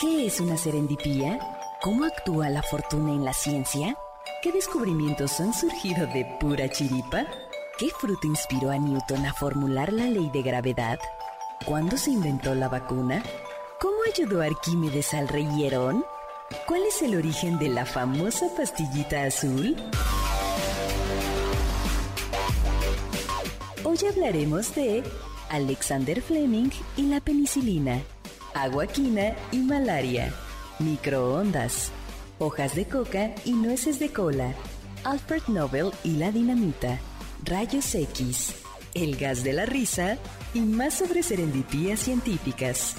¿Qué es una serendipía? ¿Cómo actúa la fortuna en la ciencia? ¿Qué descubrimientos han surgido de pura chiripa? ¿Qué fruto inspiró a Newton a formular la ley de gravedad? ¿Cuándo se inventó la vacuna? ¿Cómo ayudó Arquímedes al rey Hierón? ¿Cuál es el origen de la famosa pastillita azul? Hoy hablaremos de Alexander Fleming y la penicilina aguaquina y malaria, microondas, hojas de coca y nueces de cola, Alfred Nobel y la dinamita, rayos X, el gas de la risa y más sobre serendipías científicas.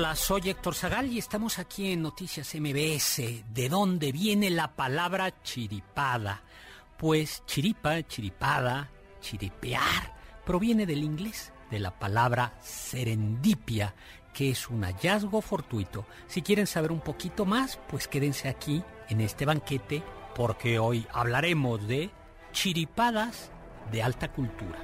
Hola, soy Héctor Zagal y estamos aquí en Noticias MBS. ¿De dónde viene la palabra chiripada? Pues chiripa, chiripada, chiripear, proviene del inglés, de la palabra serendipia, que es un hallazgo fortuito. Si quieren saber un poquito más, pues quédense aquí en este banquete, porque hoy hablaremos de chiripadas de alta cultura.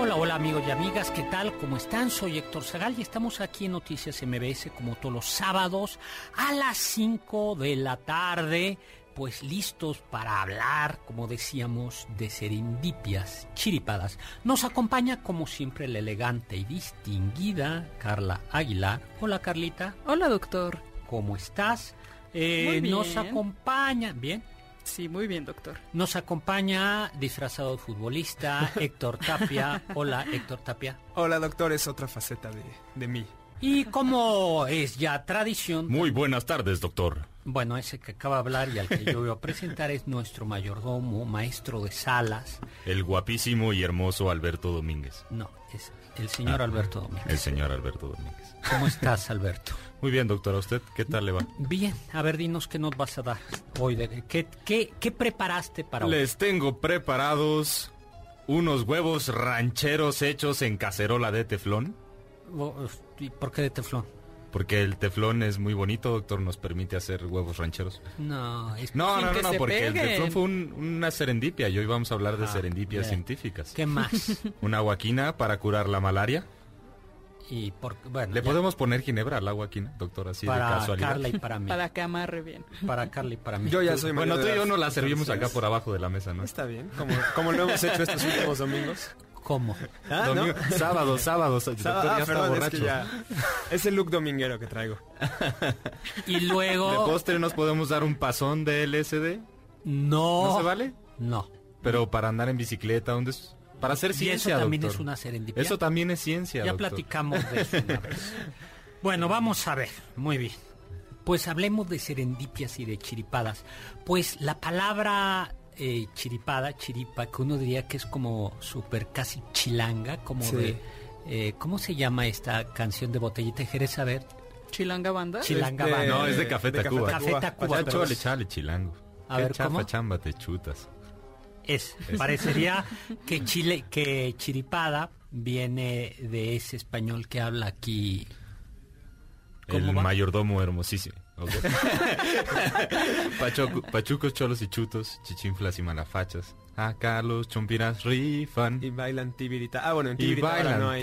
Hola, hola amigos y amigas, ¿qué tal? ¿Cómo están? Soy Héctor Zagal y estamos aquí en Noticias MBS como todos los sábados a las 5 de la tarde, pues listos para hablar, como decíamos, de serendipias chiripadas. Nos acompaña como siempre la elegante y distinguida Carla Aguilar. Hola Carlita. Hola doctor. ¿Cómo estás? Eh, nos acompaña, bien, Sí, muy bien, doctor. Nos acompaña disfrazado futbolista Héctor Tapia. Hola, Héctor Tapia. Hola, doctor, es otra faceta de, de mí. Y como es ya tradición... Muy buenas tardes, doctor. Bueno, ese que acaba de hablar y al que yo voy a presentar es nuestro mayordomo, maestro de salas. El guapísimo y hermoso Alberto Domínguez. No, es el señor Alberto Domínguez. El señor Alberto Domínguez. ¿Cómo estás, Alberto? Muy bien, doctor. ¿A usted qué tal le va? Bien. A ver, dinos qué nos vas a dar hoy. ¿Qué, qué, qué preparaste para hoy? Les tengo preparados unos huevos rancheros hechos en cacerola de teflón. ¿Y por qué de teflón? Porque el teflón es muy bonito, doctor, nos permite hacer huevos rancheros. No, es no, no, no, no porque el teflón fue una serendipia. Y hoy vamos a hablar de ah, serendipias científicas. ¿Qué más? una aguaquina para curar la malaria. Y por, bueno, ¿Le podemos poner ginebra al agua aquí, doctor? Así para de casualidad. Carla y para mí. Para que amarre bien. Para Carla y para mí. Yo ya soy Bueno, tú y yo no la servimos acá por abajo de la mesa, ¿no? Está bien. Como, como lo hemos hecho estos últimos domingos. ¿Cómo? ¿Ah, Domingo, ¿no? Sábado, sábado. Sábado ah, ya está borracho. Es, ya, es, el look dominguero que traigo. y luego... ¿De postre nos podemos dar un pasón de LSD? No. ¿No se vale? No. Pero para andar en bicicleta, ¿dónde es? Para hacer ciencia, eso también doctor. es una serendipia. Eso también es ciencia, Ya doctor. platicamos de eso una vez. Bueno, vamos a ver. Muy bien. Pues hablemos de serendipias y de chiripadas. Pues la palabra eh, chiripada, chiripa, que uno diría que es como súper casi chilanga, como Sí. de, Eh, ¿Cómo se llama esta canción de Botellita Jerez? A ver. ¿Chilanga Banda? Chilanga Este, Banda. No, es de Café de Tacuba. Café pero chole, es- chale, chilango. A Qué ver, chafa ¿cómo? chamba te chutas. Es, parecería que Chile, que chiripada viene de ese español que habla aquí. ¿Cómo El va? mayordomo hermosísimo. Pachucos, cholos y chutos, chichinflas y malafachas. Acá los chompiras rifan Y bailan tibirita. Ah, bueno, en y tibiritábara bailan no hay...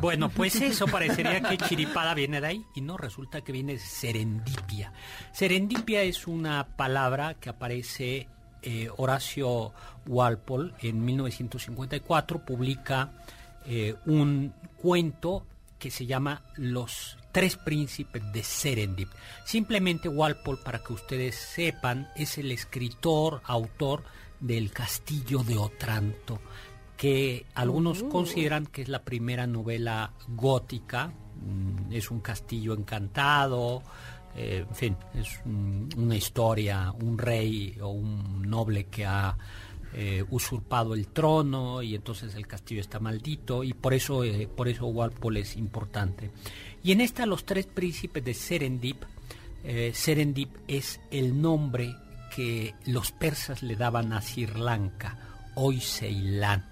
Bueno, pues eso parecería que chiripada viene de ahí y no, resulta que viene de serendipia. Serendipia es una palabra que aparece eh, Horacio Walpole en 1954, publica eh, un cuento que se llama Los Tres Príncipes de Serendip. Simplemente Walpole, para que ustedes sepan, es el escritor, autor del Castillo de Otranto, que algunos consideran que es la primera novela gótica, mm, es un castillo encantado, eh, en fin, es un- una historia, un rey o un noble que ha eh, usurpado el trono y entonces el castillo está maldito y por eso, eh, por eso Walpole es importante. Y en esta Los Tres Príncipes de Serendip, eh, Serendip es el nombre que los persas le daban a Sri Lanka, hoy Ceilán.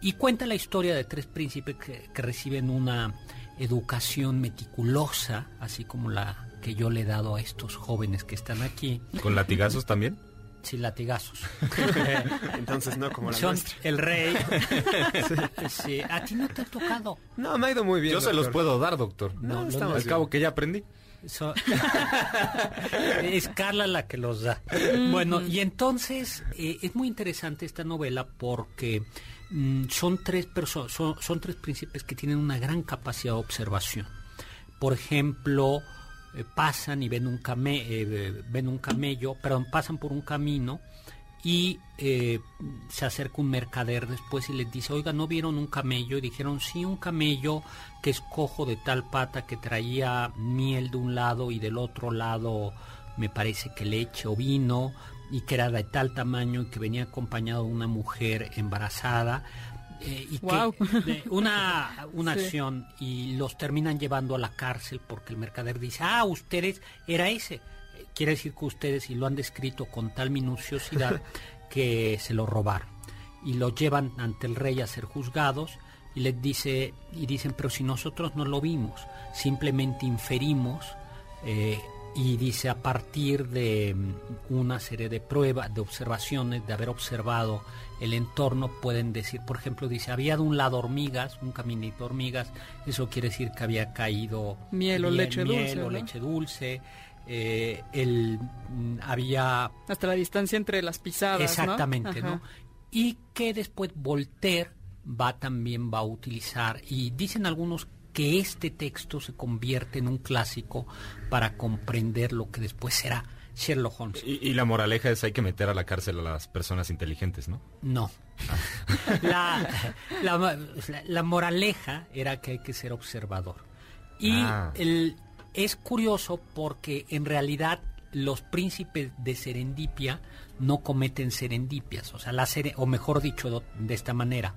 Y cuenta la historia de tres príncipes que, que reciben una educación meticulosa, así como la que yo le he dado a estos jóvenes que están aquí, ¿Con latigazos también? Sin latigazos. Entonces no como la Son nuestra. el rey. Sí, A ti no te ha tocado. No, me ha ido muy bien. Yo se los puedo dar, doctor. No, No, estamos Al cabo que ya aprendí. So- es Carla la que los da. Bueno, y entonces eh, es muy interesante esta novela porque mm, son tres personas, son, son tres príncipes que tienen una gran capacidad de observación. Por ejemplo, eh, pasan y ven un came, eh, ven un camello, perdón, pasan por un camino y eh, se acerca un mercader después y les dice, oiga, ¿no vieron un camello? Y dijeron, sí, un camello que es cojo de tal pata que traía miel de un lado y del otro lado me parece que leche o vino y que era de tal tamaño y que venía acompañado de una mujer embarazada. Eh, y que de- una, una Sí. acción y los terminan llevando a la cárcel porque el mercader dice, ah, ustedes, era ese. Eh, Quiere decir que ustedes, y lo han descrito con tal minuciosidad, que se lo robaron. Y lo llevan ante el rey a ser juzgados y les dice, y dicen, pero si nosotros no lo vimos, simplemente inferimos eh, y dice a partir de mm, una serie de pruebas, de observaciones, de haber observado el entorno, pueden decir, por ejemplo, dice, había de un lado hormigas, un caminito de hormigas, eso quiere decir que había caído Miel o leche miel dulce, o ¿no? leche dulce, eh, el, mm, había Hasta la distancia entre las pisadas, ¿no? Exactamente, Ajá. ¿no? Y que después Voltaire va también va a utilizar y dicen algunos que este texto se convierte en un clásico para comprender lo que después será Sherlock Holmes. Y, y la moraleja es hay que meter a la cárcel a las personas inteligentes, ¿no? No. La, la, la- la moraleja era que hay que ser observador. Y Ah. el, es curioso porque en realidad los príncipes de Serendipia no cometen serendipias, o sea, la sere- o mejor dicho de esta manera,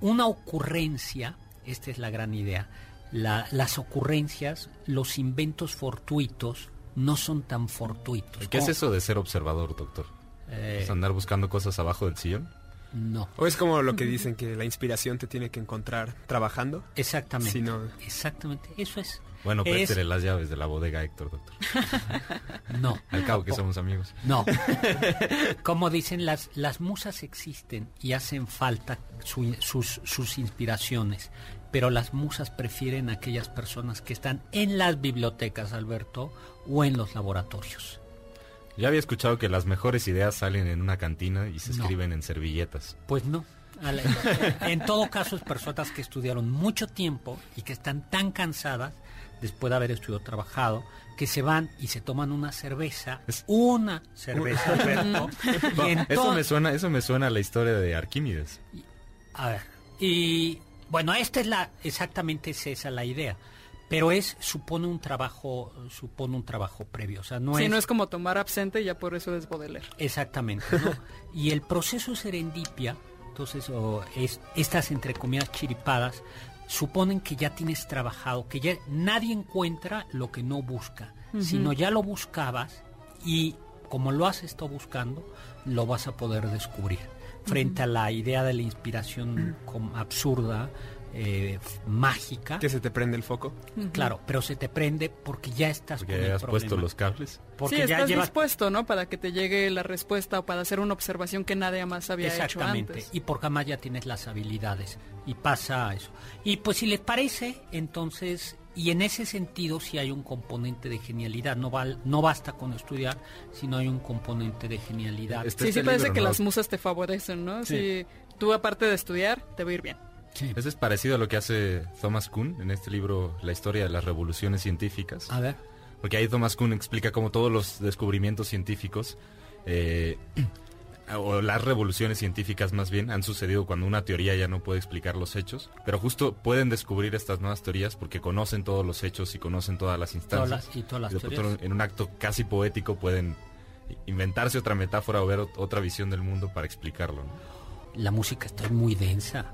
una ocurrencia, esta es la gran idea, la- las ocurrencias, los inventos fortuitos no son tan fortuitos. ¿Qué es eso de ser observador, doctor? Eh, ¿Es andar buscando cosas abajo del sillón? no. O es como lo que dicen que la inspiración te tiene que encontrar trabajando. Exactamente. Si no- Exactamente. Eso es. Bueno, Es- préstele las llaves de la bodega, Héctor, doctor. No. Al cabo que somos amigos. No. Como dicen, las, las musas existen y hacen falta su- sus, sus inspiraciones, pero las musas prefieren aquellas personas que están en las bibliotecas, Alberto, o en los laboratorios. Ya había escuchado que las mejores ideas salen en una cantina y se No. escriben en servilletas. Pues no. A En todo caso, es personas que estudiaron mucho tiempo y que están tan cansadas después de haber estudiado trabajado que se van y se toman una cerveza, una cerveza, Alberto, Eso me suena, eso me suena a la historia de Arquímedes. A ver, y bueno, esta es la, exactamente es esa la idea, pero es, supone un trabajo, supone un trabajo previo, o sea, no sí, es... no es como tomar absente y ya por eso es Baudelaire. Exactamente, ¿no? y el proceso serendipia, entonces o es, estas entre comillas chiripadas suponen que ya tienes trabajado, que ya nadie encuentra lo que no busca, sino ya lo buscabas y como lo has estado buscando, lo vas a poder descubrir. Frente a la idea de la inspiración absurda, eh, mágica. Que se te prende el foco. Claro, pero se te prende porque ya estás porque ya has puesto los cables. Porque sí, ya estás dispuesto, ¿no? Para que te llegue la respuesta o para hacer una observación que nadie más había hecho antes. Y porque más ya tienes las habilidades y pasa eso. Y pues si les parece, entonces y en ese sentido sí hay un componente de genialidad, no, no basta con estudiar, sino hay un componente de genialidad. Este sí, sí parece que las musas te favorecen, ¿no? Si tú aparte de estudiar, te va a ir bien. Sí. Ese es parecido a lo que hace Thomas Kuhn en este libro La historia de las revoluciones científicas. A ver. Porque ahí Thomas Kuhn explica cómo todos los descubrimientos científicos eh, o las revoluciones científicas más bien han sucedido cuando una teoría ya no puede explicar los hechos, pero justo pueden descubrir estas nuevas teorías porque conocen todos los hechos y conocen todas las instancias. y todas las En un acto casi poético pueden inventarse otra metáfora o ver otra visión del mundo para explicarlo. La música está muy densa.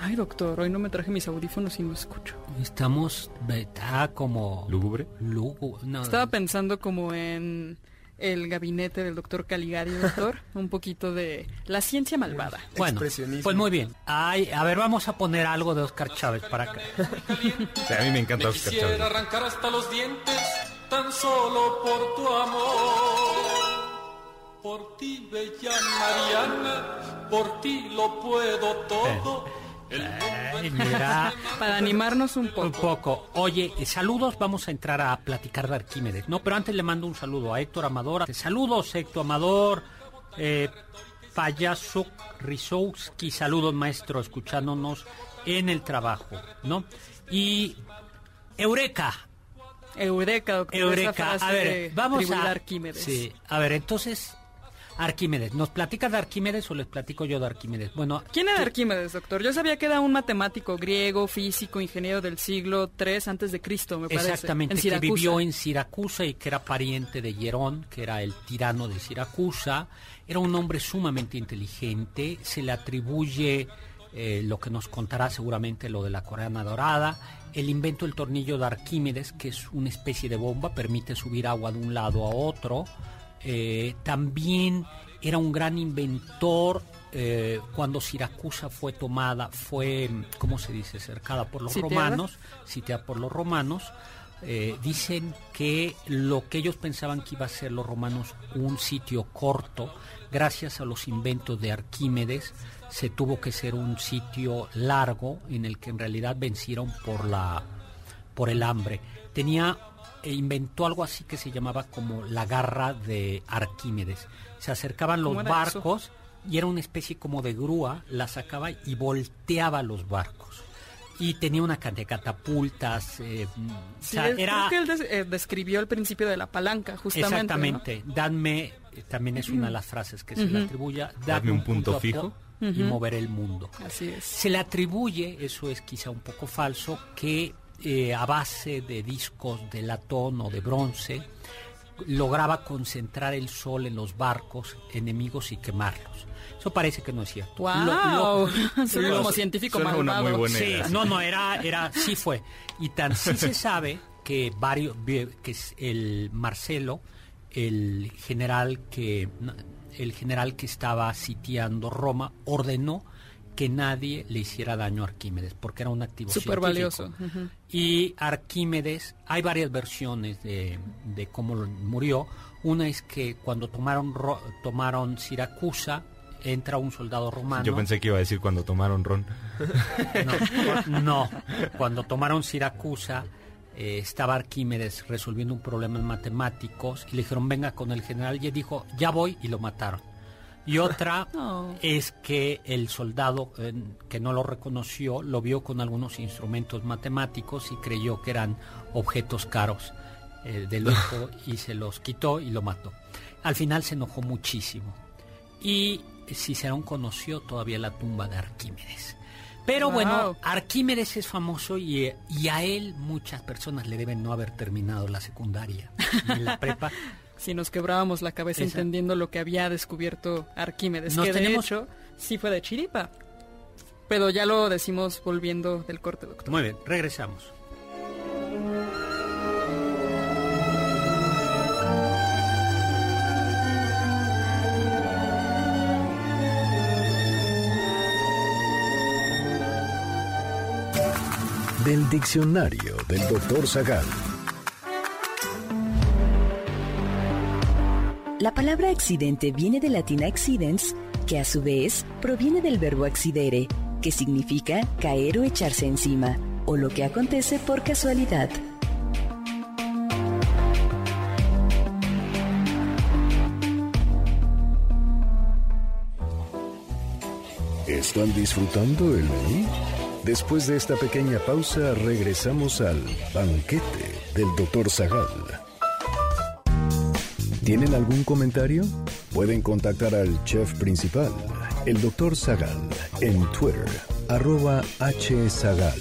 Ay, doctor, hoy no me traje mis audífonos y no escucho. Estamos, está como... ¿Lúgubre? No, Estaba pensando como en el gabinete del doctor Caligari, doctor, un poquito de la ciencia malvada. Bueno, pues muy bien. Ay, a ver, vamos a poner algo de Oscar Chávez para acá. a mí me encanta Oscar Chávez. arrancar hasta los dientes tan solo por tu amor. Por ti, bella Mariana, por ti lo puedo todo. Eh. Para animarnos un poco. Un poco. Oye, saludos, vamos a entrar a platicar de Arquímedes. No, pero antes le mando un saludo a Héctor Amador. Saludos, Héctor Amador. Eh, Payaso Rizowski, saludos maestro, escuchándonos en el trabajo, ¿no? Y Eureka. Eureka, doctor. Eureka. a ver, vamos a Arquímedes. Sí, a ver, entonces Arquímedes. ¿Nos platica de Arquímedes o les platico yo de Arquímedes? Bueno, ¿quién era Arquímedes, doctor? Yo sabía que era un matemático griego, físico, ingeniero del siglo III antes de Cristo, me parece. Exactamente, que vivió en Siracusa y que era pariente de Hierón, que era el tirano de Siracusa. Era un hombre sumamente inteligente, se le atribuye eh, lo que nos contará seguramente lo de la Coreana Dorada, el invento del tornillo de Arquímedes, que es una especie de bomba, permite subir agua de un lado a otro eh, también era un gran inventor. Eh, cuando Siracusa fue tomada, fue, ¿cómo se dice?, cercada por los romanos, sitiada por los romanos. Eh, dicen que lo que ellos pensaban que iba a ser los romanos un sitio corto, gracias a los inventos de Arquímedes, se tuvo que ser un sitio largo en el que en realidad vencieron por la por el hambre. Tenía e inventó algo así que se llamaba como la garra de Arquímedes. Se acercaban los barcos y era una especie como de grúa, la sacaba y volteaba los barcos. Y tenía una cantidad de catapultas. Eh, era... que él eh, describió el principio de la palanca, justamente. Exactamente. Danme, eh, también es una de las frases que se le atribuye. Darme un punto, fijo y mover el mundo. Así es. Se le atribuye, eso es quizá un poco falso, que eh, a base de discos de latón o de bronce, lograba concentrar el sol en los barcos enemigos y quemarlos. Eso parece que no es cierto. Wow. como científico malvado. sí, no, no, era, era, sí fue. Y tan sí se sabe que varios, que el Marcelo, el general que, el general que estaba sitiando Roma, ordenó que nadie le hiciera daño a Arquímedes, porque era un activo Súper valioso. Y Arquímedes, hay varias versiones de, cómo murió. Una es que cuando tomaron, tomaron Siracusa, entra un soldado romano. Yo pensé que iba a decir cuando tomaron Ron. No, cuando tomaron Siracusa, eh, estaba Arquímedes resolviendo un problema en matemáticos y le dijeron venga con el general y él dijo ya voy y lo mataron. Y otra es que el soldado eh, que no lo reconoció lo vio con algunos instrumentos matemáticos y creyó que eran objetos caros eh, del lujo y se los quitó y lo mató. Al final se enojó muchísimo. Y Cicerón conoció todavía la tumba de Arquímedes. Pero bueno, Arquímedes es famoso y, y, a él muchas personas le deben no haber terminado la secundaria ni la prepa si nos quebrábamos la cabeza entendiendo lo que había descubierto Arquímedes. que de hecho, sí fue de chiripa. Pero ya lo decimos volviendo del corte, doctor. Muy bien, regresamos. Del diccionario del doctor Zagal. La palabra accidente viene del latín accidens, que a su vez proviene del verbo accidere, que significa caer o echarse encima, o lo que acontece por casualidad. ¿Están disfrutando el menú? Después de esta pequeña pausa, regresamos al banquete del Dr. Zagal. ¿Tienen algún comentario? Pueden contactar al chef principal, el Dr. Zagal, en Twitter, arroba hzagal.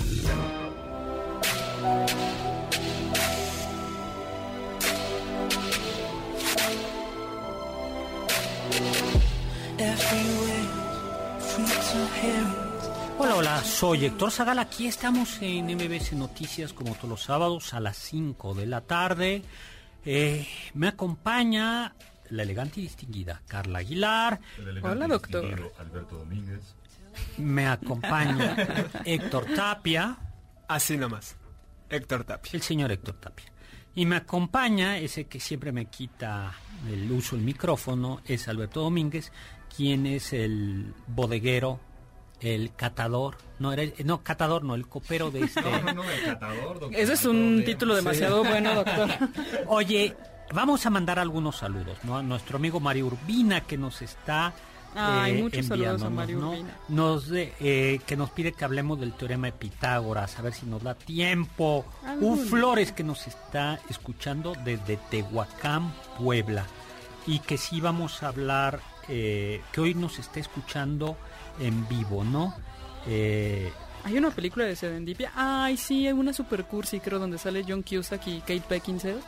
Hola, hola, soy Héctor Zagal. Aquí estamos en MBS Noticias como todos los sábados a las 5 de la tarde. Eh, me acompaña la elegante y distinguida Carla Aguilar. Hola, doctor. Alberto Domínguez. Me acompaña Héctor Tapia. Así nomás. Héctor Tapia. El señor Héctor Tapia. Y me acompaña, ese que siempre me quita el uso del micrófono, es Alberto Domínguez, quien es el bodeguero, el catador, no, era, no, catador, no, el copero de este... No, no, el catador, doctor. Ese es un título demasiado bueno, doctor. Oye, vamos a mandar algunos saludos, ¿no? A nuestro amigo Mario Urbina que nos está Ay, eh, muchos saludos a enviándonos, Mario ¿no? Urbina. Nos de- eh, que nos pide que hablemos del teorema de Pitágoras, a ver si nos da tiempo. Alguno. U Flores que nos está escuchando desde Tehuacán, Puebla, y que sí vamos a hablar, eh, que hoy nos está escuchando en vivo, ¿no? Eh, Hay una película de Serendipia. Ay, sí, hay una super cursi, creo, donde sale John Cusack y Kate Beckinsale.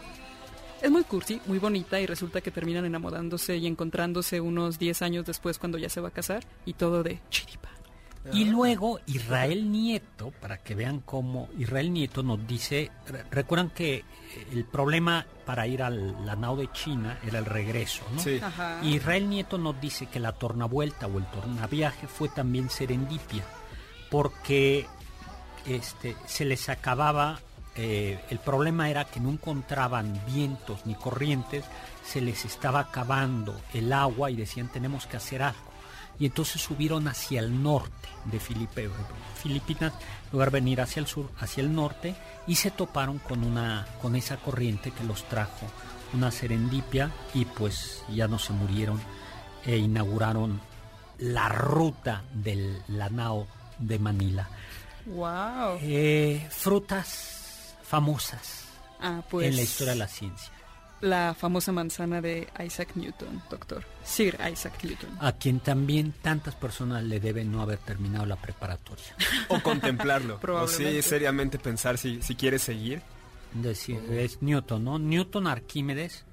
Es muy cursi, muy bonita y resulta que terminan enamorándose y encontrándose unos 10 años después cuando ya se va a casar y todo de chiripa. Y luego Israel Nieto, para que vean cómo Israel Nieto nos dice, re- recuerdan que eh, el problema para ir a la nao de China era el regreso, ¿no? Sí. Israel Nieto nos dice que la tornavuelta o el tornaviaje fue también serendipia, porque este, se les acababa, eh, el problema era que no encontraban vientos ni corrientes, se les estaba acabando el agua y decían tenemos que hacer algo. Y entonces subieron hacia el norte de Filipe- Filipinas, en lugar de venir hacia el sur, hacia el norte, y se toparon con, una, con esa corriente que los trajo una serendipia y pues ya no se murieron e inauguraron la ruta del Lanao de Manila. Wow. Eh, frutas famosas Ah, pues en la historia de la ciencia. La famosa manzana de Isaac Newton, doctor. Sir Isaac Newton. A quien también tantas personas le deben no haber terminado la preparatoria. O contemplarlo. o sí, seriamente pensar si, si quieres seguir. Decir, es Newton, ¿no? Newton, Arquímedes.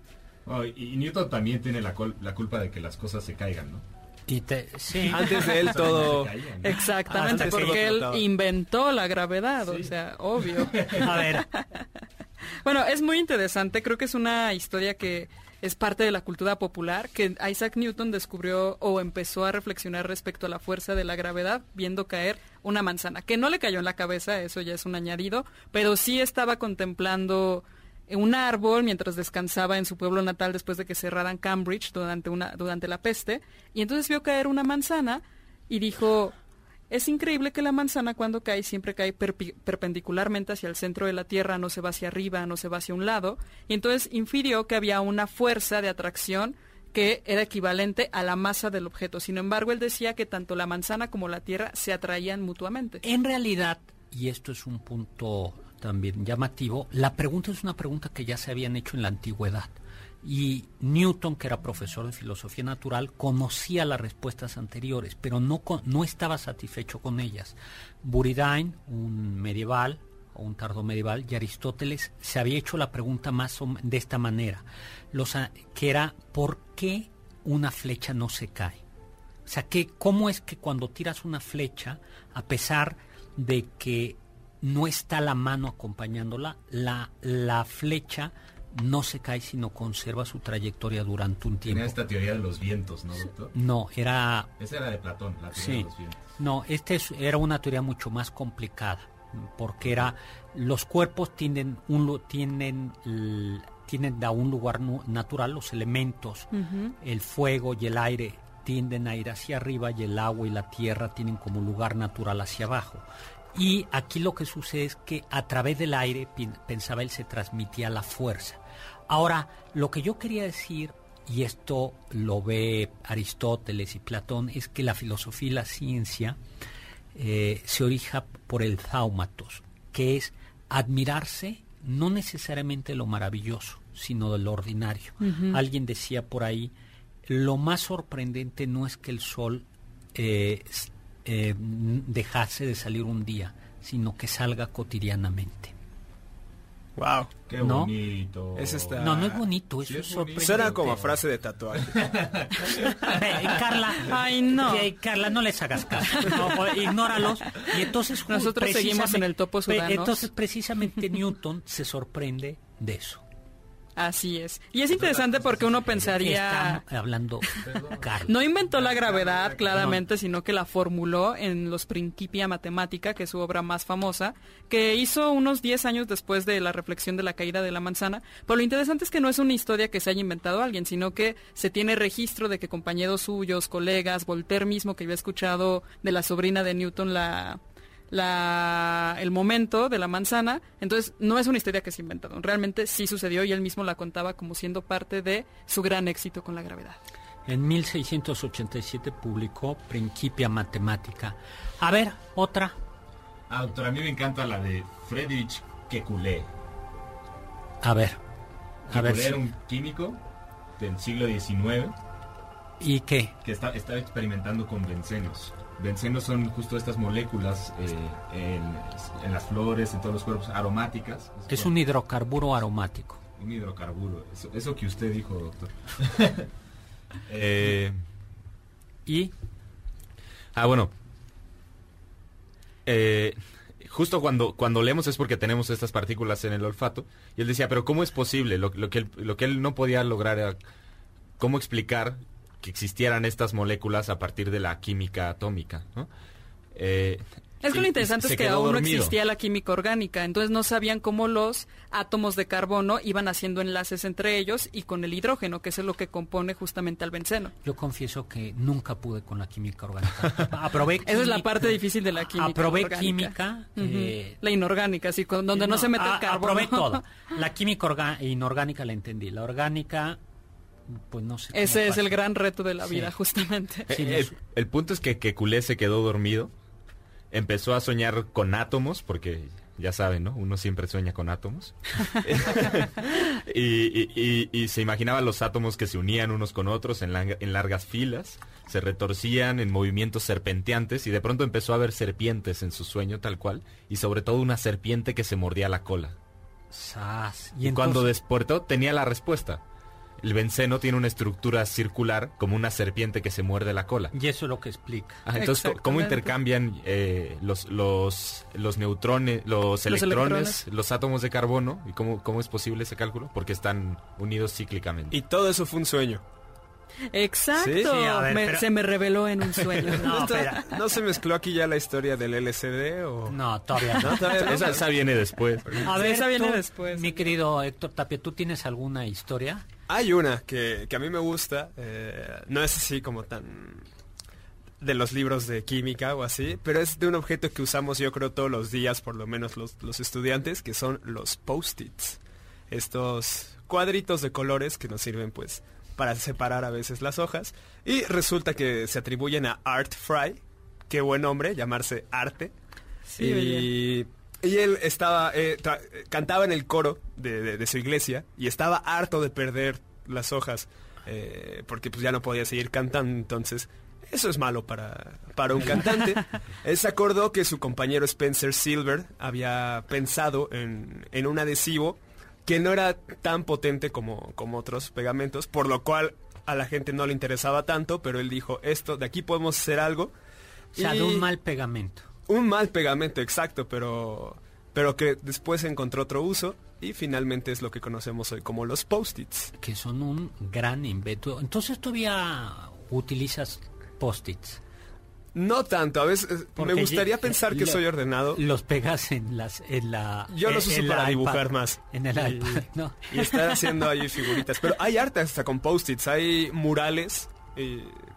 Oh, y y Newton también tiene la, col- la culpa de que las cosas se caigan, ¿no? Y te- sí. Antes de él todo... Exactamente, porque él inventó la gravedad, o sea, obvio. A ver, Bueno, es muy interesante, creo que es una historia que es parte de la cultura popular, que Isaac Newton descubrió o empezó a reflexionar respecto a la fuerza de la gravedad viendo caer una manzana, que no le cayó en la cabeza, eso ya es un añadido, pero sí estaba contemplando un árbol mientras descansaba en su pueblo natal después de que cerraran Cambridge durante, una, durante la peste, y entonces vio caer una manzana y dijo, es increíble que la manzana cuando cae siempre cae perpendicularmente hacia el centro de la Tierra, no se va hacia arriba, no se va hacia un lado, y entonces infirió que había una fuerza de atracción que era equivalente a la masa del objeto. Sin embargo, él decía que tanto la manzana como la Tierra se atraían mutuamente. en realidad, y esto es un punto también llamativo, la pregunta es una pregunta que ya se habían hecho en la antigüedad. Y Newton, que era profesor de filosofía natural, conocía las respuestas anteriores, pero no, no estaba satisfecho con ellas. Buridain, un medieval o un tardo medieval, y Aristóteles se había hecho la pregunta más de esta manera, los, que era ¿por qué una flecha no se cae? O sea, que cómo es que cuando tiras una flecha, a pesar de que no está la mano acompañándola, la, la flecha no se cae, sino conserva su trayectoria durante un tiempo. Tenía esta teoría de los vientos, ¿no, doctor? No, era... Esa era de Platón, la teoría Sí. de los vientos. No, esta es- era una teoría mucho más complicada, porque era los cuerpos tienen un tienen tienen a un lugar nu- natural los elementos, el fuego y el aire tienden a ir hacia arriba y el agua y la tierra tienen como lugar natural hacia abajo. Y aquí lo que sucede es que a través del aire, pensaba él, se transmitía la fuerza. Ahora, lo que yo quería decir, y esto lo ve Aristóteles y Platón, es que la filosofía y la ciencia eh, se orija por el thaumatos, que es admirarse no necesariamente lo maravilloso, sino de lo ordinario. Alguien decía por ahí, lo más sorprendente no es que el sol eh, eh, dejase de salir un día, sino que salga cotidianamente. Wow. Qué ¿No? bonito. No, no es bonito, eso Sí, es bonito. sorprendente. Suena como frase de tatuaje. Carla, Ay, no. Carla, no les hagas caso. No, ignóralos. Y entonces Nosotros seguimos en el topo ve, sudanos. Entonces precisamente Newton se sorprende de eso. Así es. Y es interesante porque uno pensaría... Está hablando. No inventó la gravedad, claramente, sino que la formuló en Los Principia Mathematica, que es su obra más famosa, que hizo unos 10 años después de la reflexión de la caída de la manzana. Pero lo interesante es que no es una historia que se haya inventado alguien, sino que se tiene registro de que compañeros suyos, colegas, Voltaire mismo, que había escuchado de la sobrina de Newton la la, el momento de la manzana, entonces no es una historia que se inventado, realmente sí sucedió y él mismo la contaba como siendo parte de su gran éxito con la gravedad. En 1687 publicó Principia Mathematica. A ver, otra. Ah, doctor, a mí me encanta la de Friedrich Kekulé. A ver. A ver. Era un químico del siglo XIX ¿Y qué? que está, estaba experimentando con bencenos. Bencenos son justo estas moléculas eh, en, en las flores, en todos los cuerpos, aromáticas. Es un hidrocarburo aromático. Un hidrocarburo. Eso, eso que usted dijo, doctor. Eh, Y ah, bueno. Eh, justo cuando, cuando leemos es porque tenemos estas partículas en el olfato. Y él decía, pero ¿cómo es posible? Lo, lo que, él, lo que él no podía lograr era cómo explicar que existieran estas moléculas a partir de la química atómica. ¿no? Eh, Es que lo interesante es que aún no existía la química orgánica, entonces no sabían cómo los átomos de carbono iban haciendo enlaces entre ellos y con el hidrógeno, que es lo que compone justamente al benceno. yo confieso que nunca pude con la química orgánica. Aprobé Esa es la química- parte difícil de la química Aprobé orgánica. química. Eh, la inorgánica, así, con- donde no, se mete a- el carbono. Aprobé toda. La química inorgánica la entendí. La orgánica, pues no sé. Ese es pasa. el gran reto de la Sí. vida, justamente. Eh, Sí, el, punto es que, que Culé se quedó dormido, empezó a soñar con átomos, porque ya saben, ¿no? Uno siempre sueña con átomos. y, y- y- y se imaginaba los átomos que se unían unos con otros en, largas filas, se retorcían en movimientos serpenteantes y de pronto empezó a ver serpientes en su sueño tal cual, y sobre todo una serpiente que se mordía la cola. Sas. Y, Y, cuando despertó tenía la respuesta. El benceno tiene una estructura circular como una serpiente que se muerde la cola. y eso es lo que explica. Ah, entonces, ¿cómo- ¿cómo Exactamente. intercambian eh, los, los, los neutrones, los, electrones, electrones. los átomos de carbono? ¿Y cómo, cómo es posible ese cálculo? Porque están unidos cíclicamente. Y todo eso fue un sueño. Exacto. Sí, ver, Me- pero- Se me reveló en un sueño. No, ¿Esto- espera. ¿No se mezcló aquí ya la historia del LCD o...? No, todavía no. todavía no. esa, esa viene después. A ver, esa viene tú, después. Mi querido Héctor Tapia, ¿tú tienes alguna historia? Hay una que, que a mí me gusta, eh, no es así como tan de los libros de química o así, pero es de un objeto que usamos yo creo todos los días, por lo menos los, los estudiantes, que son los post-its. Estos cuadritos de colores que nos sirven pues para separar a veces las hojas. Y resulta que se atribuyen a Art Fry, qué buen nombre, llamarse Arte. Sí, y, y él estaba, eh, tra- cantaba en el coro de, de- de su iglesia y estaba harto de perder las hojas eh, porque pues ya no podía seguir cantando. Entonces, eso es malo para, para un cantante. él se acordó que su compañero Spencer Silver había pensado en, en un adhesivo que no era tan potente como, como otros pegamentos, por lo cual a la gente no le interesaba tanto, pero él dijo, esto, de aquí podemos hacer algo. O sea, de un mal pegamento. Un mal pegamento, exacto, pero, pero que después encontró otro uso y finalmente es lo que conocemos hoy como los post-its. Que son un gran invento. Entonces todavía utilizas post-its. No tanto, a veces me gustaría pensar que soy ordenado. Los pegas en las en la Yo los uso para dibujar más. En el iPad, ¿no? Y estar haciendo ahí figuritas, pero hay arte hasta con post-its, hay murales.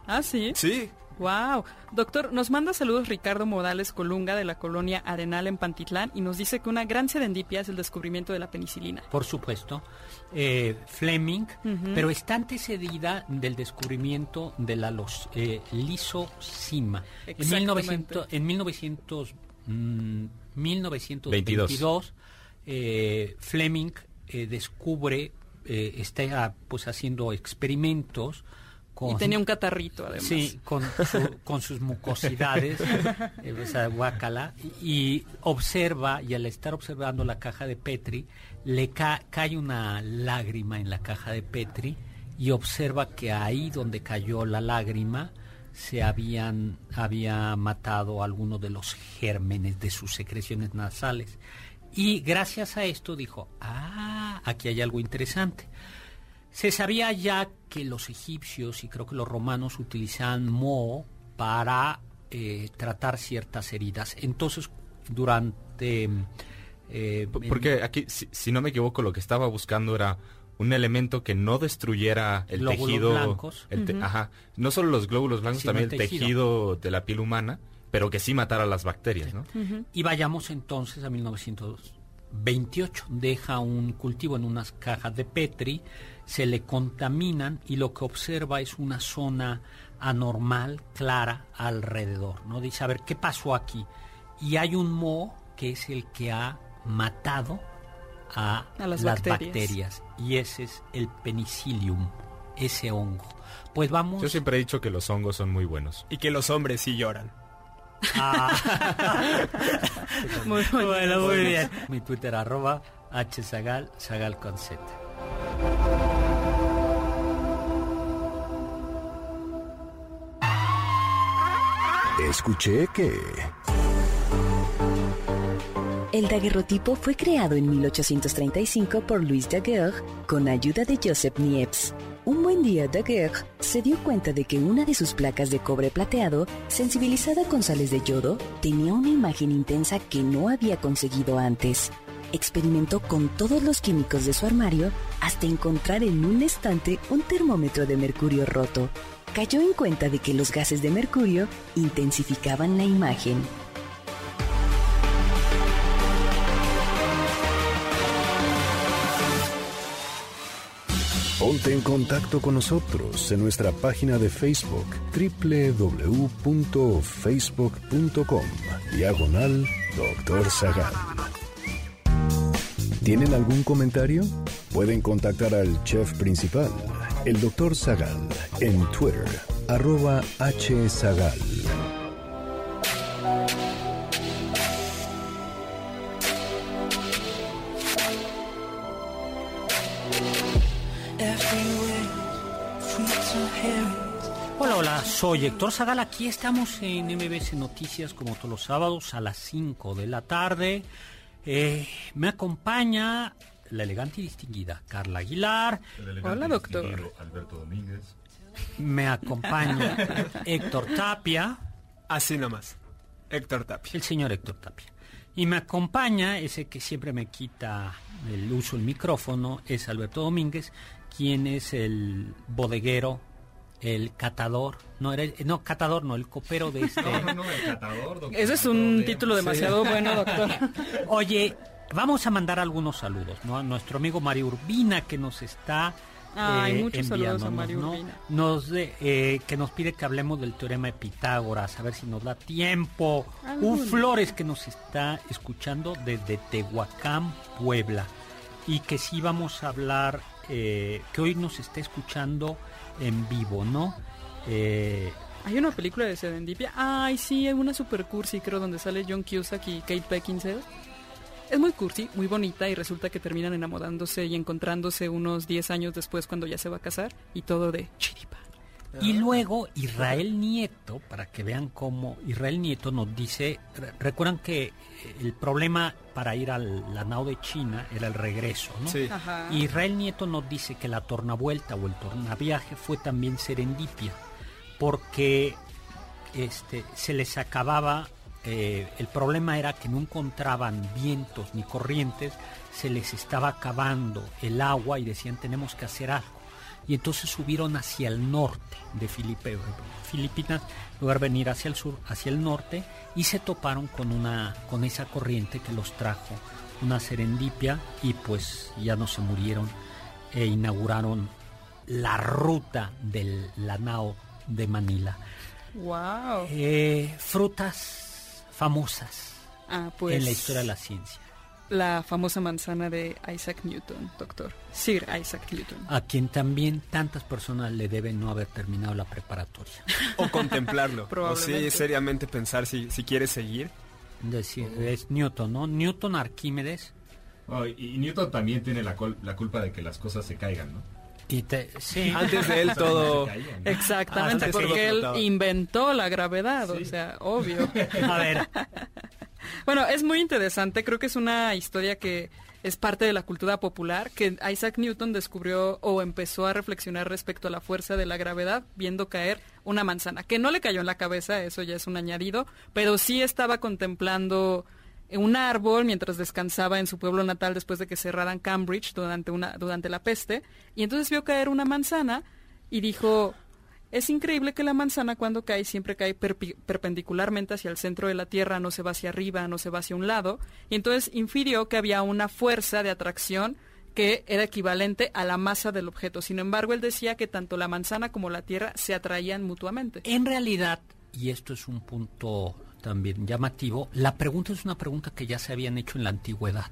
Ah, sí. Sí, Wow. Doctor, nos manda saludos Ricardo Modales Colunga de la colonia Arenal en Pantitlán y nos dice que una gran serendipia es el descubrimiento de la penicilina. Por supuesto. Eh, Fleming, pero está antecedida del descubrimiento de la los, eh, lisocima. En, 1900, en 1900, 1922, eh, Fleming eh, descubre, eh, está pues haciendo experimentos y tenía un catarrito, además. Sí, con, con sus mucosidades, esa guácala, y observa, y al estar observando la caja de Petri, le cae una lágrima en la caja de Petri y observa que ahí donde cayó la lágrima se habían había matado algunos de los gérmenes de sus secreciones nasales. Y gracias a esto dijo, ah, aquí hay algo interesante. Se sabía ya que los egipcios y creo que los romanos utilizaban moho para eh, tratar ciertas heridas. Entonces, durante... Eh, Porque aquí, si, no me equivoco, lo que estaba buscando era un elemento que no destruyera el tejido. Blancos. Ajá. No solo los glóbulos blancos, también el tejido. de la piel humana, pero que sí matara las bacterias, ¿no? Y vayamos entonces a 1928. Deja un cultivo en unas cajas de Petri se le contaminan y lo que observa es una zona anormal, clara, alrededor. ¿no? Dice, a ver, ¿qué pasó aquí? Y hay un moho que es el que ha matado a, las, bacterias. Y ese es el penicillium, ese hongo. Pues vamos... Yo siempre he dicho que los hongos son muy buenos. Y que los hombres sí lloran. Ah. muy bueno, muy bien. Mi Twitter arroba hzagal, sagal con z. Escuché que... El daguerrotipo fue creado en 1835 por Louis Daguerre con ayuda de Joseph Niepce. Un buen día Daguerre se dio cuenta de que una de sus placas de cobre plateado, sensibilizada con sales de yodo, tenía una imagen intensa que no había conseguido antes experimentó con todos los químicos de su armario hasta encontrar en un estante un termómetro de mercurio roto. Cayó en cuenta de que los gases de mercurio intensificaban la imagen. Ponte en contacto con nosotros en nuestra página de Facebook www.facebook.com Diagonal Doctor Zagal. ¿Tienen algún comentario? Pueden contactar al chef principal, el Dr. Zagal, en Twitter, arroba hzagal. Hola, hola, soy Héctor Zagal. Aquí estamos en MBS Noticias como todos los sábados a las 5 de la tarde. Eh, me acompaña la elegante y distinguida Carla Aguilar. Hola, doctor. Alberto Domínguez. Me acompaña Héctor Tapia. Así nomás. Héctor Tapia. El señor Héctor Tapia. Y me acompaña, ese que siempre me quita el uso del micrófono, es Alberto Domínguez, quien es el bodeguero el catador, no era no catador, no el copero de este. No, no, el catador. Doctor, Ese es un título demasiado bueno, doctor. Oye, vamos a mandar algunos saludos, ¿no? A nuestro amigo Mario Urbina que nos está Ay, muchos saludos a Mario Urbina. Nos eh, que nos pide que hablemos del teorema de Pitágoras, a ver si nos da tiempo. Un Flores que nos está escuchando desde Tehuacán, Puebla, y que sí vamos a hablar, eh, que hoy nos está escuchando en vivo, ¿no? Eh, hay una película de Serendipia. Ay, sí, hay una super cursi, creo, donde sale John Cusack y Kate Beckinsale. Es muy cursi, muy bonita y resulta que terminan enamorándose y encontrándose unos 10 años después cuando ya se va a casar y todo de chiripa. Y luego Israel Nieto, para que vean cómo Israel Nieto nos dice, re- recuerdan que eh, el problema para ir a la nao de China era el regreso, ¿no? Sí. Israel Nieto nos dice que la tornavuelta o el tornaviaje fue también serendipia, porque este, se les acababa, eh, el problema era que no encontraban vientos ni corrientes, se les estaba acabando el agua y decían tenemos que hacer algo. Y entonces subieron hacia el norte de Filipe- Filipinas, en lugar de venir hacia el sur, hacia el norte, y se toparon con, una, con esa corriente que los trajo una serendipia y pues ya no se murieron e inauguraron la ruta del Lanao de Manila. Wow. Eh, frutas famosas Ah, pues en la historia de la ciencia, la famosa manzana de Isaac Newton, doctor. Sir Isaac Newton. a quien también tantas personas le deben no haber terminado la preparatoria. O contemplarlo. o sí, seriamente pensar si, si quieres seguir. Es decir, es Newton, ¿no? Newton, Arquímedes, Oh, y, y Newton también tiene la, col- la culpa de que las cosas se caigan, ¿no? Y te, sí, Antes de él todo... Exactamente, porque él inventó la gravedad, o sea, obvio. a ver, Bueno, es muy interesante, creo que es una historia que es parte de la cultura popular, que Isaac Newton descubrió o empezó a reflexionar respecto a la fuerza de la gravedad viendo caer una manzana, que no le cayó en la cabeza, eso ya es un añadido, pero sí estaba contemplando un árbol mientras descansaba en su pueblo natal después de que cerraran Cambridge durante, una, durante la peste, y entonces vio caer una manzana y dijo, es increíble que la manzana cuando cae siempre cae perpendicularmente hacia el centro de la Tierra, no se va hacia arriba, no se va hacia un lado, y entonces infirió que había una fuerza de atracción que era equivalente a la masa del objeto. Sin embargo, él decía que tanto la manzana como la Tierra se atraían mutuamente. En realidad, y esto es un punto también llamativo, la pregunta es una pregunta que ya se habían hecho en la antigüedad.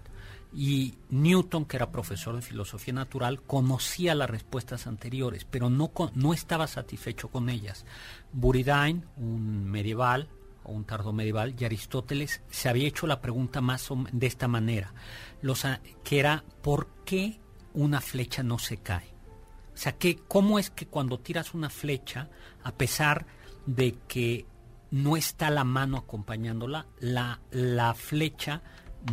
Y Newton, que era profesor de filosofía natural, conocía las respuestas anteriores, pero no, no estaba satisfecho con ellas. Buridain, un medieval o un tardo medieval, y Aristóteles se había hecho la pregunta más de esta manera, los, que era ¿por qué una flecha no se cae? O sea, que, ¿cómo es que cuando tiras una flecha, a pesar de que no está la mano acompañándola, la, la flecha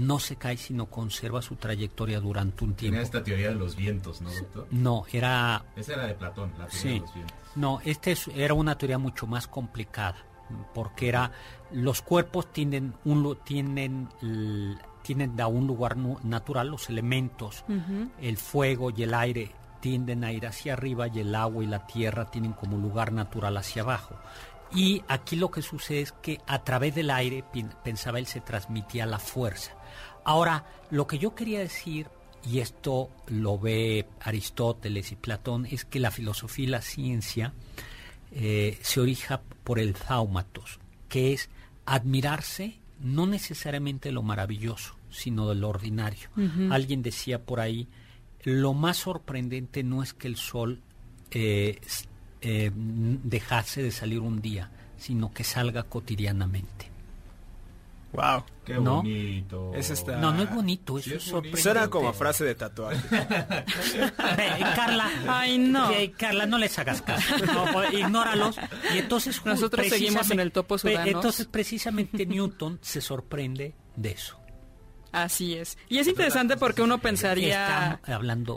no se cae, sino conserva su trayectoria durante un tiempo? Tenía esta teoría de los vientos, ¿no, doctor? No, era... Esa era de Platón, la teoría Sí. de los vientos. No, esta es- era una teoría mucho más complicada, porque era los cuerpos tienden un l- tienden a un lugar nu- natural, los elementos, el fuego y el aire tienden a ir hacia arriba y el agua y la tierra tienen como lugar natural hacia abajo. Y aquí lo que sucede es que a través del aire, pensaba él, se transmitía la fuerza. Ahora, lo que yo quería decir, y esto lo ve Aristóteles y Platón, es que la filosofía y la ciencia eh, se orija por el zaumatos, que es admirarse no necesariamente de lo maravilloso, sino de lo ordinario. Alguien decía por ahí, lo más sorprendente no es que el sol eh, eh, dejase de salir un día, sino que salga cotidianamente. Wow. Qué ¿No? bonito. Ese está- No, no es bonito, eso Sí, es es sorprendente. Suena como frase de tatuaje. Carla, Ay, no. Carla, no les hagas caso. No, pues, ignóralos. Y entonces Nosotros seguimos en el topo. Entonces, precisamente Newton se sorprende de eso. Así es. Y es interesante porque uno pensaría... Estamos hablando.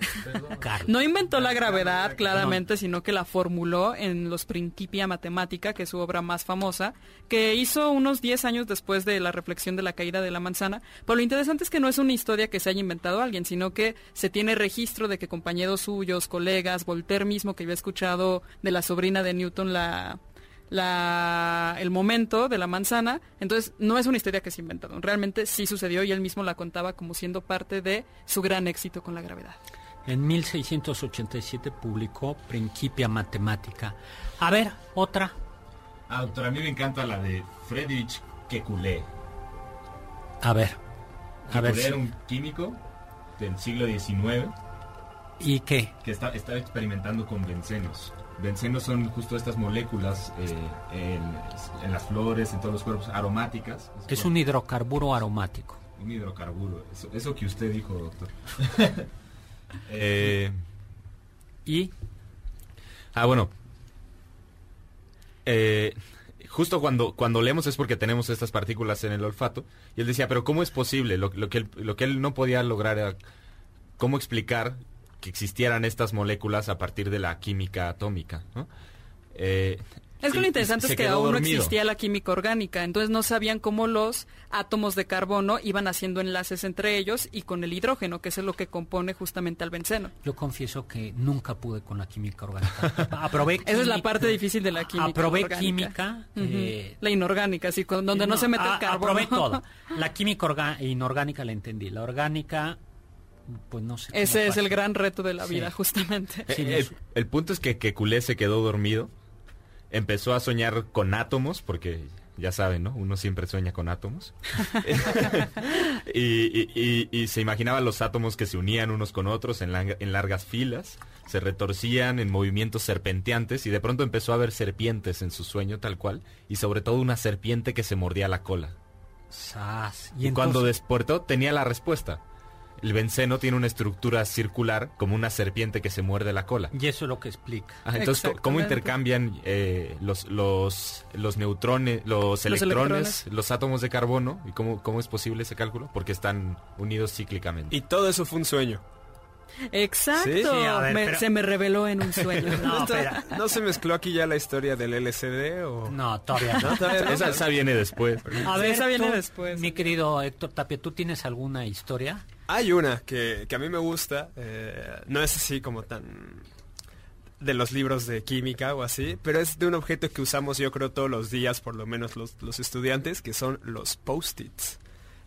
No inventó la gravedad, claramente, sino que la formuló en Los Principia Mathematica, que es su obra más famosa, que hizo unos 10 años después de la reflexión de la caída de la manzana. Pero lo interesante es que no es una historia que se haya inventado alguien, sino que se tiene registro de que compañeros suyos, colegas, Voltaire mismo, que había escuchado de la sobrina de Newton la la, el momento de la manzana, entonces no es una historia que se inventaron, realmente sí sucedió y él mismo la contaba como siendo parte de su gran éxito con la gravedad. En 1687 publicó Principia Mathematica. A ver, otra. Ah, doctor, a mí me encanta la de Friedrich Kekulé. A ver. A ver. Kekulé si- era un químico del siglo XIX ¿Y qué? que está, estaba experimentando con bencenos. Bencenos son justo estas moléculas eh, en, en las flores, en todos los cuerpos, aromáticas. Es un hidrocarburo aromático. Un hidrocarburo. Eso, eso que usted dijo, doctor. Eh, Y ah, bueno. Eh, justo cuando, cuando leemos es porque tenemos estas partículas en el olfato. Y él decía, pero ¿cómo es posible? Lo, lo que, él, lo que él no podía lograr era cómo explicar que existieran estas moléculas a partir de la química atómica. ¿no? Eh, Es que lo interesante es que aún no existía la química orgánica, entonces no sabían cómo los átomos de carbono iban haciendo enlaces entre ellos y con el hidrógeno, que es lo que compone justamente al benceno. yo confieso que nunca pude con la química orgánica. Aprobé Esa es la química- parte difícil de la química Aprobé orgánica. química. Eh, la inorgánica, sí, con- donde no, se mete a- el carbono. Aprobé todo. La química inorgánica la entendí. La orgánica, pues no sé. Ese es pasa. el gran reto de la Sí. vida, justamente. Eh, Sí, el, punto es que, que Culé se quedó dormido, empezó a soñar con átomos, porque ya saben, ¿no? Uno siempre sueña con átomos. y, y- y- y se imaginaba los átomos que se unían unos con otros en, en largas filas, se retorcían en movimientos serpenteantes y de pronto empezó a ver serpientes en su sueño tal cual, y sobre todo una serpiente que se mordía la cola. Sas. Y, Y cuando despertó tenía la respuesta. El benceno tiene una estructura circular como una serpiente que se muerde la cola. Y eso es lo que explica. Ah, entonces, ¿cómo- ¿cómo Exactamente. intercambian eh, los, los, los neutrones, los, electrones, electrones. los átomos de carbono? ¿Y cómo, cómo es posible ese cálculo? Porque están unidos cíclicamente. Y todo eso fue un sueño. Exacto. Sí, ver, Me- pero- Se me reveló en un sueño. No. ¿No se mezcló aquí ya la historia del LCD o...? No, todavía no. Todavía no. esa, esa viene después. A ver, esa viene tú, después. Mi querido Héctor Tapia, ¿tú tienes alguna historia? Hay una que, que a mí me gusta, eh, no es así como tan de los libros de química o así, pero es de un objeto que usamos yo creo todos los días, por lo menos los, los estudiantes, que son los post-its.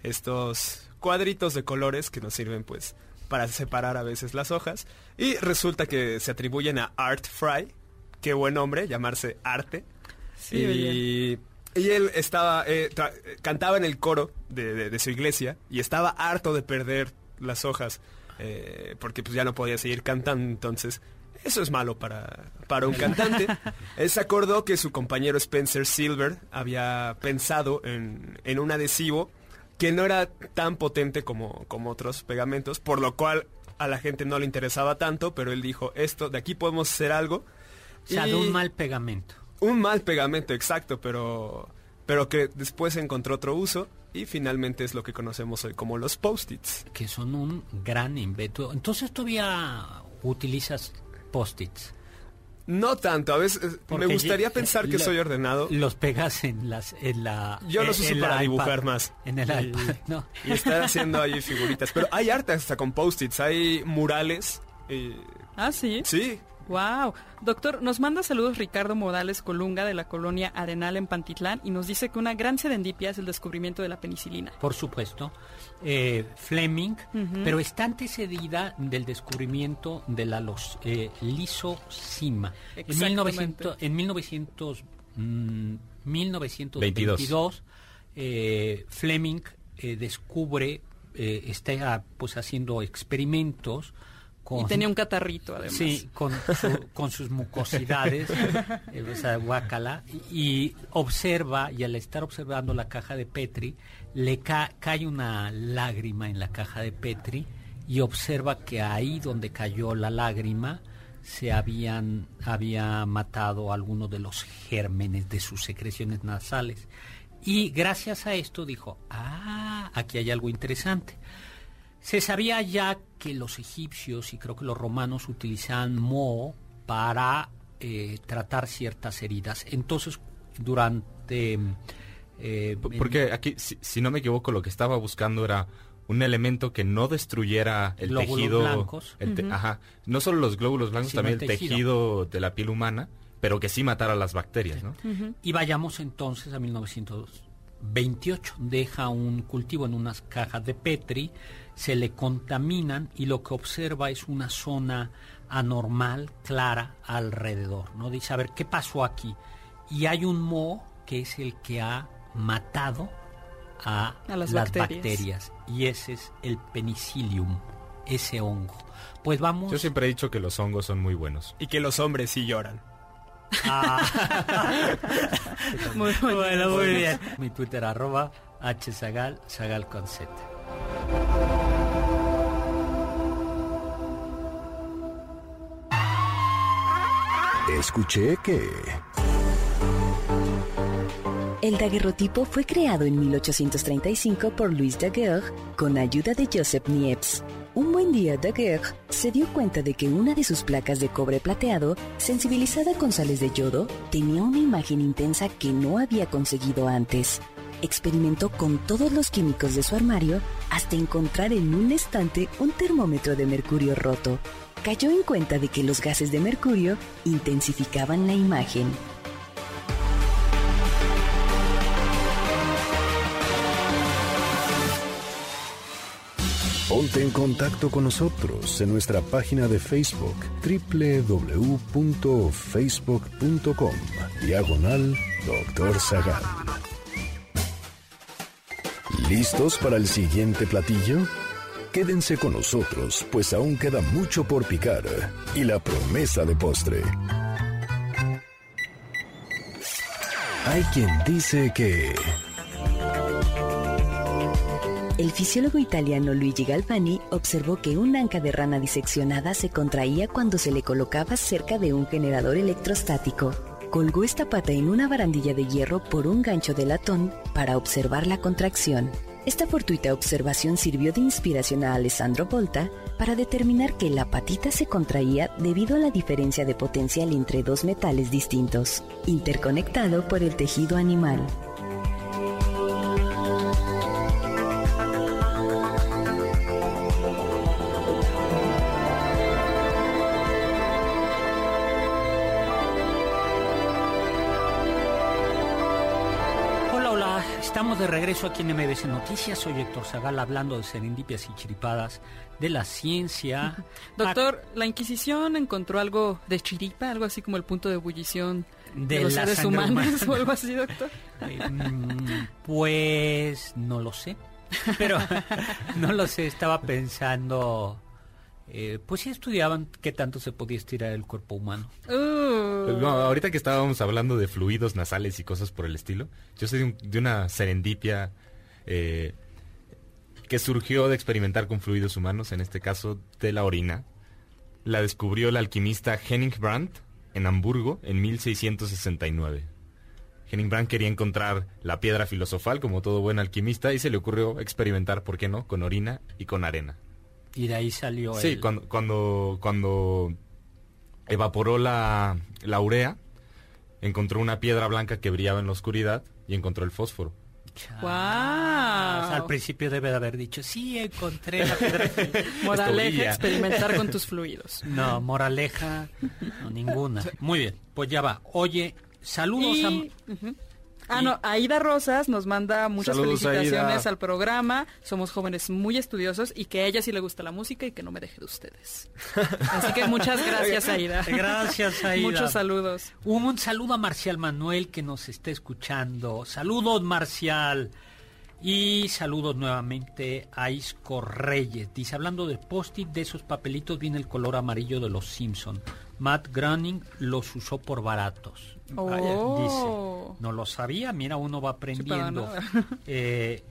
Estos cuadritos de colores que nos sirven pues para separar a veces las hojas. Y resulta que se atribuyen a Art Fry, qué buen nombre, llamarse Arte. Sí, y, y él estaba, eh, cantaba en el coro de, de- de su iglesia y estaba harto de perder las hojas eh, porque pues ya no podía seguir cantando. Entonces, eso es malo para, para un cantante. él se acordó que su compañero Spencer Silver había pensado en, en un adhesivo que no era tan potente como, como otros pegamentos, por lo cual a la gente no le interesaba tanto, pero él dijo, esto, de aquí podemos hacer algo. O sea, de un mal pegamento. Un mal pegamento, exacto, pero, pero que después encontró otro uso y finalmente es lo que conocemos hoy como los post-its. que son un gran invento. Entonces todavía utilizas post-its. No tanto, a veces eh, Porque me gustaría pensar que lo- soy ordenado. Los pegas en las en la Yo los en- uso en para dibujar iPad, más. En el Y- iPad, no. Y estar haciendo ahí figuritas. Pero hay arte hasta con post-its, hay murales. y- Ah, sí. sí, Wow. Doctor, nos manda saludos Ricardo Modales Colunga de la colonia Arenal en Pantitlán y nos dice que una gran serendipia es el descubrimiento de la penicilina. Por supuesto. Eh, Fleming, pero está antecedida del descubrimiento de la los, eh, lisocima. En, Exactamente. 1900, en 1900, mm, 1922, eh, Fleming eh, descubre, eh, está pues haciendo experimentos con... Y tenía un catarrito, además. Sí, con, su- con sus mucosidades, eh, o sea, guácala, y, observa, y al estar observando la caja de Petri, le ca- cae una lágrima en la caja de Petri y observa que ahí donde cayó la lágrima se habían había matado algunos de los gérmenes de sus secreciones nasales. Y gracias a esto dijo, ah, aquí hay algo interesante. Se sabía ya que los egipcios y creo que los romanos utilizaban moho para eh, tratar ciertas heridas. Entonces, durante... eh, Porque aquí, si, si no me equivoco, lo que estaba buscando era un elemento que no destruyera el Glóbulos tejido. blancos. el te- Ajá. No solo los glóbulos blancos, Sino también el tejido. de la piel humana, pero que sí matara las bacterias, ¿no? Y vayamos entonces a 1928. Deja un cultivo en unas cajas de Petri, se le contaminan y lo que observa es una zona anormal, clara, alrededor. ¿no? Dice, a ver, ¿qué pasó aquí? Y hay un moho que es el que ha matado a, A las las bacterias. bacterias. Y ese es el penicillium, ese hongo. Pues vamos Yo siempre he dicho que los hongos son muy buenos. y que los hombres sí lloran. a... Muy Bueno, muy bien. Mi Twitter arroba hzagal, zagal con Z. Escuché que... El daguerrotipo fue creado en 1835 por Louis Daguerre con ayuda de Joseph Niepce. Un buen día Daguerre se dio cuenta de que una de sus placas de cobre plateado, sensibilizada con sales de yodo, tenía una imagen intensa que no había conseguido antes. Experimentó con todos los químicos de su armario hasta encontrar en un estante un termómetro de mercurio roto. Cayó en cuenta de que los gases de mercurio intensificaban la imagen. Ponte en contacto con nosotros en nuestra página de Facebook www.facebook.com Diagonal Doctor Zagal. ¿Listos para el siguiente platillo? Quédense con nosotros, pues aún queda mucho por picar y la promesa de postre. Hay quien dice que... El fisiólogo italiano Luigi Galvani observó que un anca de rana diseccionada se contraía cuando se le colocaba cerca de un generador electrostático. Colgó esta pata en una barandilla de hierro por un gancho de latón para observar la contracción. Esta fortuita observación sirvió de inspiración a Alessandro Volta para determinar que la patita se contraía debido a la diferencia de potencial entre dos metales distintos, interconectado por el tejido animal. De regreso aquí en MBC Noticias. Soy Héctor Zagal hablando de serendipias y chiripadas de la ciencia. Doctor, ¿la Inquisición encontró algo de chiripa, algo así como el punto de ebullición de, De los la seres humanos humana. o algo así, doctor? Eh, mm, Pues no lo sé, pero no lo sé, estaba pensando, eh, pues sí estudiaban qué tanto se podía estirar el cuerpo humano. Uh, no, ahorita que estábamos hablando de fluidos nasales y cosas por el estilo, yo soy de, un- de una serendipia eh, que surgió de experimentar con fluidos humanos, en este caso de la orina. La descubrió el alquimista Henning Brandt en Hamburgo en 1669. Henning Brandt quería encontrar la piedra filosofal como todo buen alquimista y se le ocurrió experimentar, ¿por qué no?, con orina y con arena. Y de ahí salió Sí, el... cuando, cuando, cuando evaporó la, la urea, encontró una piedra blanca que brillaba en la oscuridad y encontró el fósforo. O sea, al ¡Wow! principio debe de haber dicho, sí, encontré la piedra fil-". Moraleja, experimentar con tus fluidos. No, moraleja, no, ninguna. Muy bien, pues ya va. Oye, saludos Y- a... Ujú. Ah, no, Aida Rosas nos manda muchas Saludos, felicitaciones Aida. al programa. Somos jóvenes muy estudiosos y que a ella sí le gusta la música y que no me deje de ustedes. Así que muchas gracias, Aida. Gracias, Aida. Muchos saludos. Un saludo a Marcial Manuel que nos está escuchando. Saludos, Marcial. Y saludos nuevamente a Isco Reyes. Dice, hablando de post-it, de esos papelitos viene el color amarillo de los Simpson. Matt Groening los usó por baratos. Vaya, Oh. dice. No lo sabía, mira, uno va aprendiendo. Eh,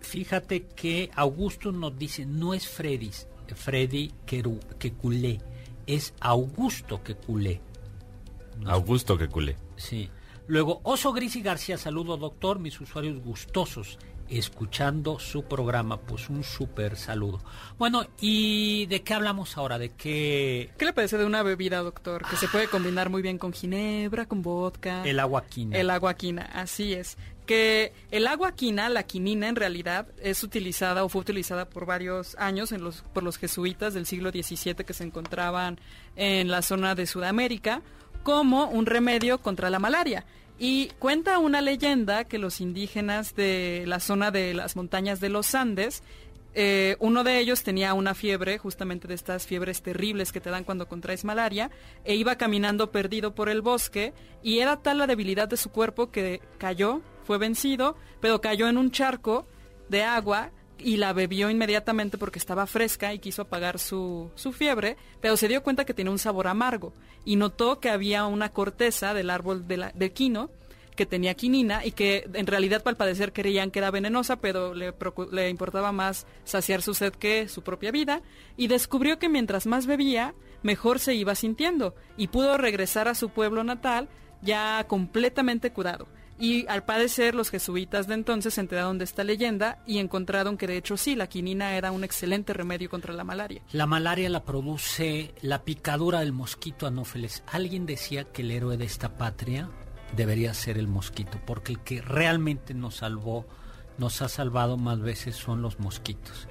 fíjate que Augusto nos dice, no es Freddy, Freddy culé, es Augusto que culé. Augusto que culé. Sí. Luego, Oso Gris y García, saludo doctor, mis usuarios gustosos, escuchando su programa, pues un súper saludo. Bueno, ¿y de qué hablamos ahora? ¿De qué? ¿Qué le parece de una bebida, doctor? Que se puede combinar muy bien con ginebra, con vodka. El agua quina. El agua quina, así es. Que el agua quina, la quinina en realidad, es utilizada o fue utilizada por varios años en los, por los jesuitas del siglo XVII que se encontraban en la zona de Sudamérica como un remedio contra la malaria. Y cuenta una leyenda que los indígenas de la zona de las montañas de los Andes eh, uno de ellos tenía una fiebre, justamente de estas fiebres terribles que te dan cuando contraes malaria, e iba caminando perdido por el bosque, y era tal la debilidad de su cuerpo que cayó, fue vencido, pero cayó en un charco de agua y la bebió inmediatamente porque estaba fresca y quiso apagar su, su fiebre, pero se dio cuenta que tenía un sabor amargo y notó que había una corteza del árbol de quino que tenía quinina y que en realidad al padecer creían que era venenosa, pero le, le importaba más saciar su sed que su propia vida, y descubrió que mientras más bebía, mejor se iba sintiendo, y pudo regresar a su pueblo natal ya completamente curado. Y al padecer, los jesuitas de entonces se enteraron de esta leyenda y encontraron que de hecho sí, la quinina era un excelente remedio contra la malaria. La malaria la produce la picadura del mosquito anófeles. Alguien decía que el héroe de esta patria debería ser el mosquito, porque el que realmente nos salvó, nos ha salvado más veces son los mosquitos.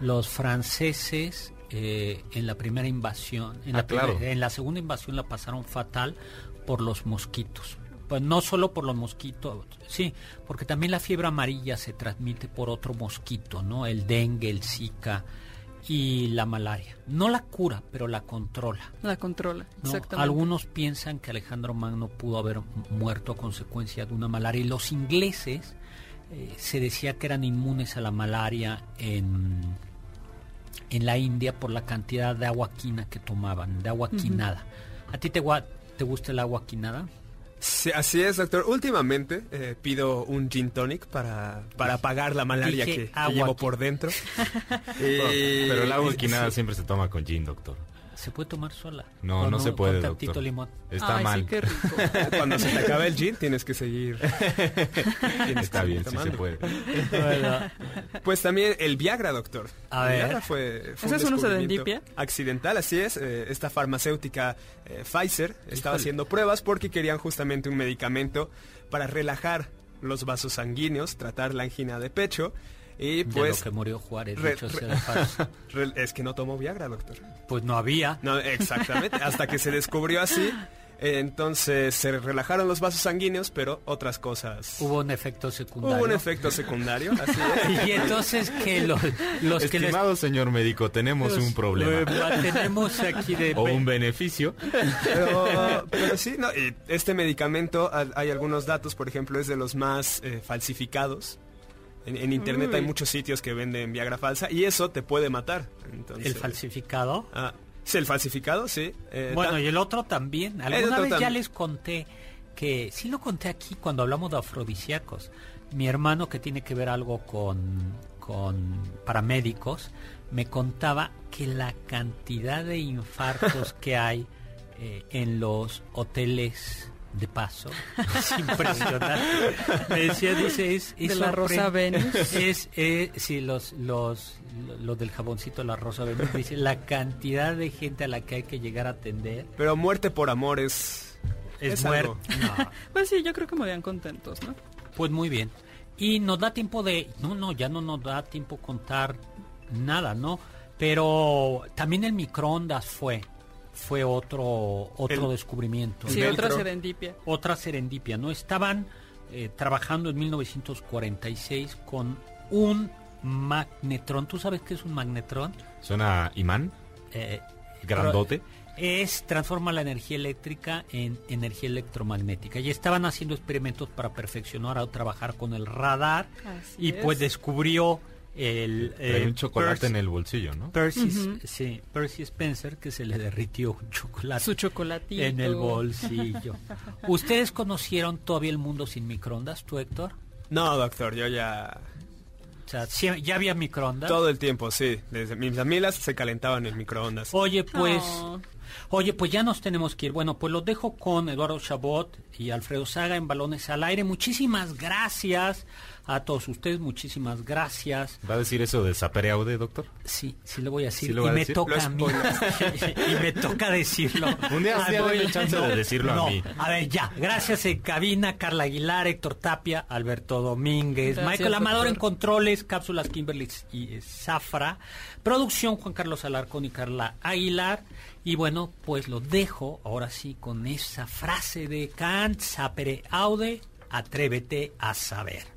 Los franceses eh, en la primera invasión, en, Ah, la primera- claro. en la segunda invasión la pasaron fatal por los mosquitos. Pues no solo por los mosquitos, sí, porque también la fiebre amarilla se transmite por otro mosquito, ¿no? El dengue, el zika y la malaria. No la cura, pero la controla. La controla, ¿no? exactamente. Algunos piensan que Alejandro Magno pudo haber muerto a consecuencia de una malaria y los ingleses eh, se decía que eran inmunes a la malaria en, en la India por la cantidad de agua quina que tomaban, de agua quinada. ¿A ti te gusta el agua quinada? Sí, así es, doctor. Últimamente eh, pido un gin tonic para, para apagar la malaria Dije que, llevo por dentro. Pero, pero el agua sí. siempre se toma con gin, doctor. ¿Se puede tomar sola? No, ¿O no se puede, Con tantito doctor. limón. Está Ay, sí, mal. qué rico. Cuando se te acabe el gin tienes que seguir. tienes Está bien, sí se puede. Pues también el Viagra, doctor. A el ver. Viagra fue, fue ¿Ese un es una descubrimiento serendipia? Accidental, así es. Eh, esta farmacéutica eh, Pfizer estaba Híjole. haciendo pruebas porque querían justamente un medicamento para relajar los vasos sanguíneos, tratar la angina de pecho. Y de pues... lo que murió Juárez, re- dicho sea re- de es que no tomó Viagra, doctor. Pues no había. No, exactamente. Hasta que se descubrió así. Entonces se relajaron los vasos sanguíneos, pero otras cosas. Hubo un efecto secundario. Hubo un efecto secundario, así es. Y entonces que los, los que les Estimado señor médico, tenemos un problema. Eh, tenemos aquí de O un beneficio. Pero, pero sí, no, y este medicamento, ha- hay algunos datos, por ejemplo, es de los más eh, falsificados. En, en internet Uy. hay muchos sitios que venden Viagra falsa y eso te puede matar. Entonces, el falsificado. Ah, sí, el falsificado, sí. Eh, Bueno, y el otro también. Alguna otro vez ya les conté que, sí lo conté aquí cuando hablamos de afrodisíacos. Mi hermano que tiene que ver algo con, con paramédicos, me contaba que la cantidad de infartos que hay eh, en los hoteles de paso es impresionante. Me decía, dice, es, es De la Rosa. Venus. Es, eh, sí, los, los, lo, lo del jaboncito de la Rosa Venus. Dice, la cantidad de gente a la que hay que llegar a atender pero muerte por amor es... es, Es muerte. No, Pues sí, yo creo que morían contentos, ¿no? pues muy bien. Y nos da tiempo de... No, no, ya no nos da tiempo contar nada, ¿no? Pero también el microondas fue. Fue otro, otro El- descubrimiento. Sí, otra serendipia. otra serendipia, ¿no? Estaban eh, trabajando en 1946 con un magnetrón. ¿Tú sabes qué es un magnetrón? Suena imán, Eh, grandote. es transforma la energía eléctrica en energía electromagnética y estaban haciendo experimentos para perfeccionar o trabajar con el radar Así y pues es. descubrió el eh, un chocolate Percy- en el bolsillo, ¿no? Percy, sí, Percy Spencer que se le derritió un chocolate Su chocolatito. en el bolsillo. ¿Ustedes conocieron todavía el mundo sin microondas, tú Héctor? No, doctor, yo ya... O sea, sí, ya había microondas. Todo el tiempo, sí. Desde mis amigas se calentaban en microondas. Oye, pues, Oh. Oye, pues ya nos tenemos que ir. Bueno, pues los dejo con Eduardo Chabot y Alfredo Saga en Balones al Aire. Muchísimas gracias a todos ustedes, muchísimas gracias. ¿Va a decir eso de Sapereaude, doctor? Sí, sí le voy a decir. ¿Sí lo y a me decir? toca Lo a mí. y me toca decirlo. Un día- día voy- chance de decirlo a mí. A ver, ya. Gracias en cabina, Carla Aguilar, Héctor Tapia, Alberto Domínguez, Gracias, Michael Amador en controles, cápsulas Kimberly y eh, Zafra. Producción Juan Carlos Alarcón y Carla Aguilar. Y bueno, pues lo dejo ahora sí con esa frase de Kant, sapere aude, atrévete a saber.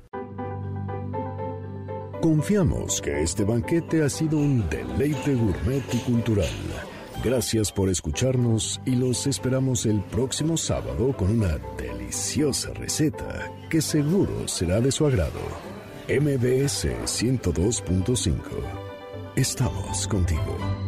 Confiamos que este banquete ha sido un deleite gourmet y cultural. Gracias por escucharnos y los esperamos el próximo sábado con una deliciosa receta que seguro será de su agrado. MBS 102.5. Estamos contigo.